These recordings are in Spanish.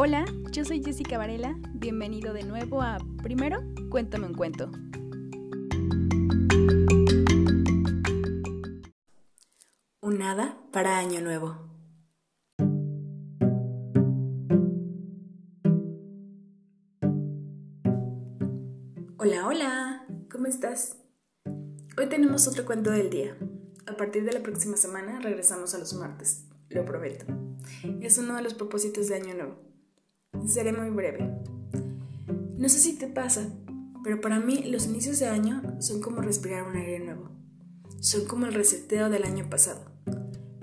Hola, yo soy Jessica Varela. Bienvenido de nuevo a Primero, cuéntame un cuento. Un nada para Año Nuevo. Hola, hola, ¿cómo estás? Hoy tenemos otro cuento del día. A partir de la próxima semana regresamos a los martes, lo prometo. Es uno de los propósitos de Año Nuevo. Seré muy breve. No sé si te pasa, pero para mí los inicios de año son como respirar un aire nuevo. Son como el reseteo del año pasado.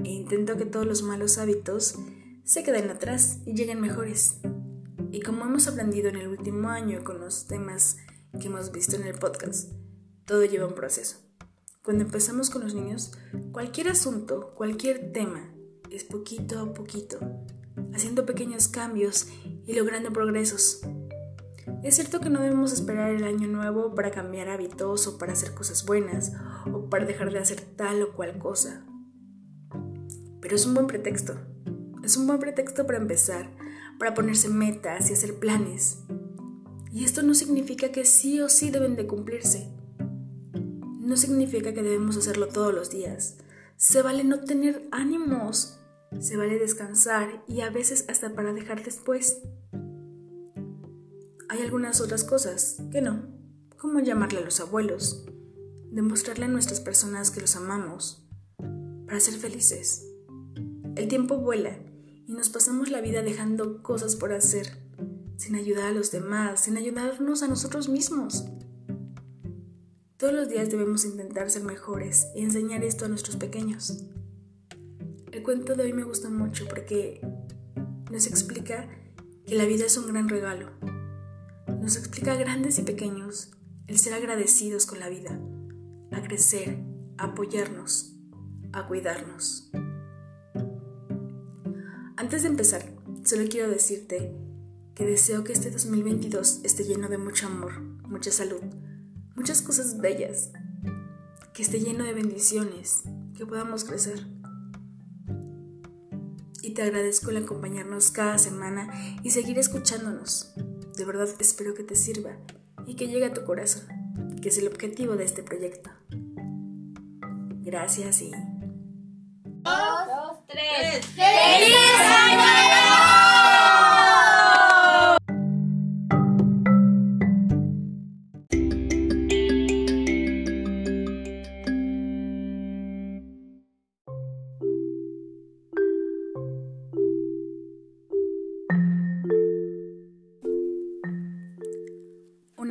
E intento que todos los malos hábitos se queden atrás y lleguen mejores. Y como hemos aprendido en el último año con los temas que hemos visto en el podcast, todo lleva un proceso. Cuando empezamos con los niños, cualquier asunto, cualquier tema, es poquito a poquito, haciendo pequeños cambios y logrando progresos. Es cierto que no debemos esperar el año nuevo para cambiar hábitos o para hacer cosas buenas o para dejar de hacer tal o cual cosa. Pero es un buen pretexto. Es un buen pretexto para empezar, para ponerse metas y hacer planes. Y esto no significa que sí o sí deben de cumplirse. No significa que debemos hacerlo todos los días. Se vale no tener ánimos se vale descansar y a veces hasta para dejar después. Hay algunas otras cosas que no, como llamarle a los abuelos, demostrarle a nuestras personas que los amamos, para ser felices. El tiempo vuela y nos pasamos la vida dejando cosas por hacer, sin ayudar a los demás, sin ayudarnos a nosotros mismos. Todos los días debemos intentar ser mejores y enseñar esto a nuestros pequeños. El cuento de hoy me gusta mucho porque nos explica que la vida es un gran regalo. Nos explica grandes y pequeños el ser agradecidos con la vida, a crecer, a apoyarnos, a cuidarnos. Antes de empezar, solo quiero decirte que deseo que este 2022 esté lleno de mucho amor, mucha salud, muchas cosas bellas, que esté lleno de bendiciones, que podamos crecer te agradezco el acompañarnos cada semana y seguir escuchándonos. De verdad espero que te sirva y que llegue a tu corazón, que es el objetivo de este proyecto. Gracias y... Dos, tres. ¡Feliz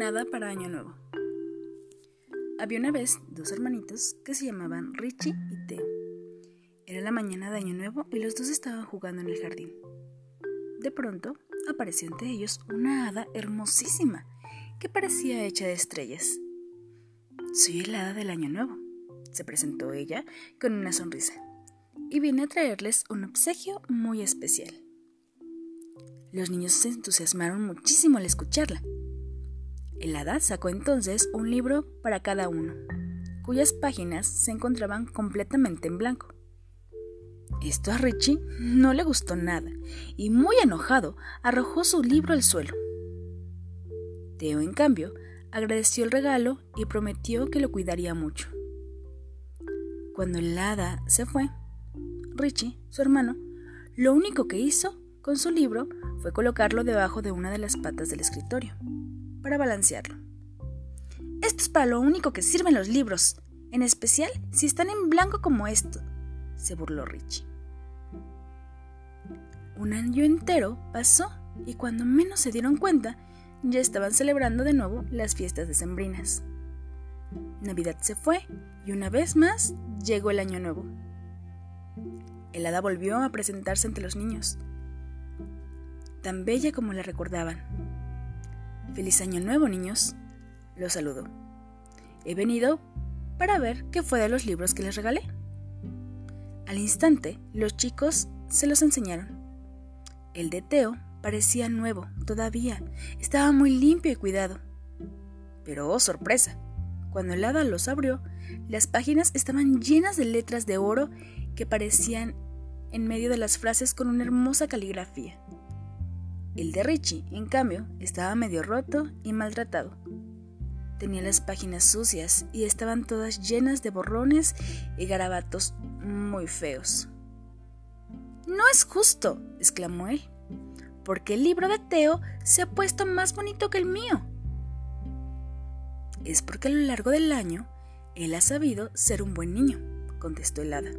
Nada para Año Nuevo. Había una vez dos hermanitos que se llamaban Richie y Theo. Era la mañana de Año Nuevo y los dos estaban jugando en el jardín. De pronto apareció ante ellos una hada hermosísima que parecía hecha de estrellas. Soy el hada del Año Nuevo, se presentó ella con una sonrisa, y vine a traerles un obsequio muy especial. Los niños se entusiasmaron muchísimo al escucharla el hada sacó entonces un libro para cada uno, cuyas páginas se encontraban completamente en blanco. Esto a Richie no le gustó nada y muy enojado arrojó su libro al suelo. Theo, en cambio, agradeció el regalo y prometió que lo cuidaría mucho. Cuando el hada se fue, Richie, su hermano, lo único que hizo con su libro fue colocarlo debajo de una de las patas del escritorio para balancearlo. Esto es para lo único que sirven los libros, en especial si están en blanco como esto, se burló Richie. Un año entero pasó y cuando menos se dieron cuenta, ya estaban celebrando de nuevo las fiestas decembrinas. Navidad se fue y una vez más llegó el año nuevo. El hada volvió a presentarse ante los niños, tan bella como la recordaban. Feliz año nuevo, niños. Los saludo. He venido para ver qué fue de los libros que les regalé. Al instante, los chicos se los enseñaron. El de Teo parecía nuevo, todavía. Estaba muy limpio y cuidado. Pero, oh sorpresa, cuando el hada los abrió, las páginas estaban llenas de letras de oro que parecían en medio de las frases con una hermosa caligrafía. El de Richie, en cambio, estaba medio roto y maltratado. Tenía las páginas sucias y estaban todas llenas de borrones y garabatos muy feos. No es justo, exclamó él, porque el libro de Teo se ha puesto más bonito que el mío. Es porque a lo largo del año él ha sabido ser un buen niño, contestó el hada.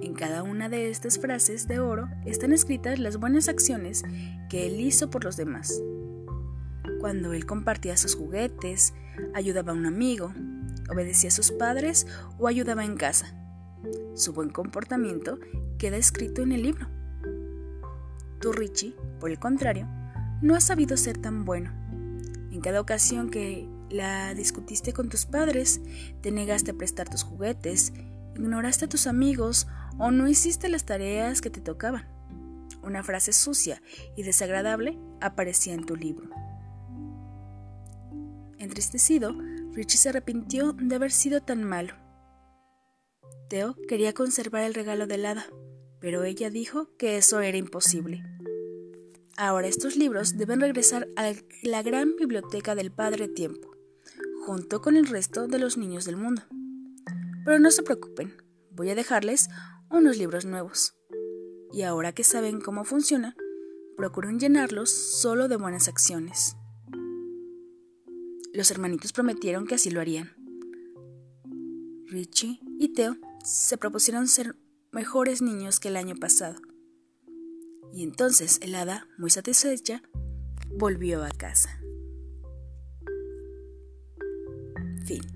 En cada una de estas frases de oro están escritas las buenas acciones que él hizo por los demás. Cuando él compartía sus juguetes, ayudaba a un amigo, obedecía a sus padres o ayudaba en casa. Su buen comportamiento queda escrito en el libro. Tú, Richie, por el contrario, no has sabido ser tan bueno. En cada ocasión que la discutiste con tus padres, te negaste a prestar tus juguetes, ignoraste a tus amigos o no hiciste las tareas que te tocaban. Una frase sucia y desagradable aparecía en tu libro. Entristecido, Richie se arrepintió de haber sido tan malo. Theo quería conservar el regalo del hada, pero ella dijo que eso era imposible. Ahora estos libros deben regresar a la gran biblioteca del Padre Tiempo, junto con el resto de los niños del mundo. Pero no se preocupen, voy a dejarles unos libros nuevos. Y ahora que saben cómo funciona, procuren llenarlos solo de buenas acciones. Los hermanitos prometieron que así lo harían. Richie y Theo se propusieron ser mejores niños que el año pasado. Y entonces el hada, muy satisfecha, volvió a casa. Fin.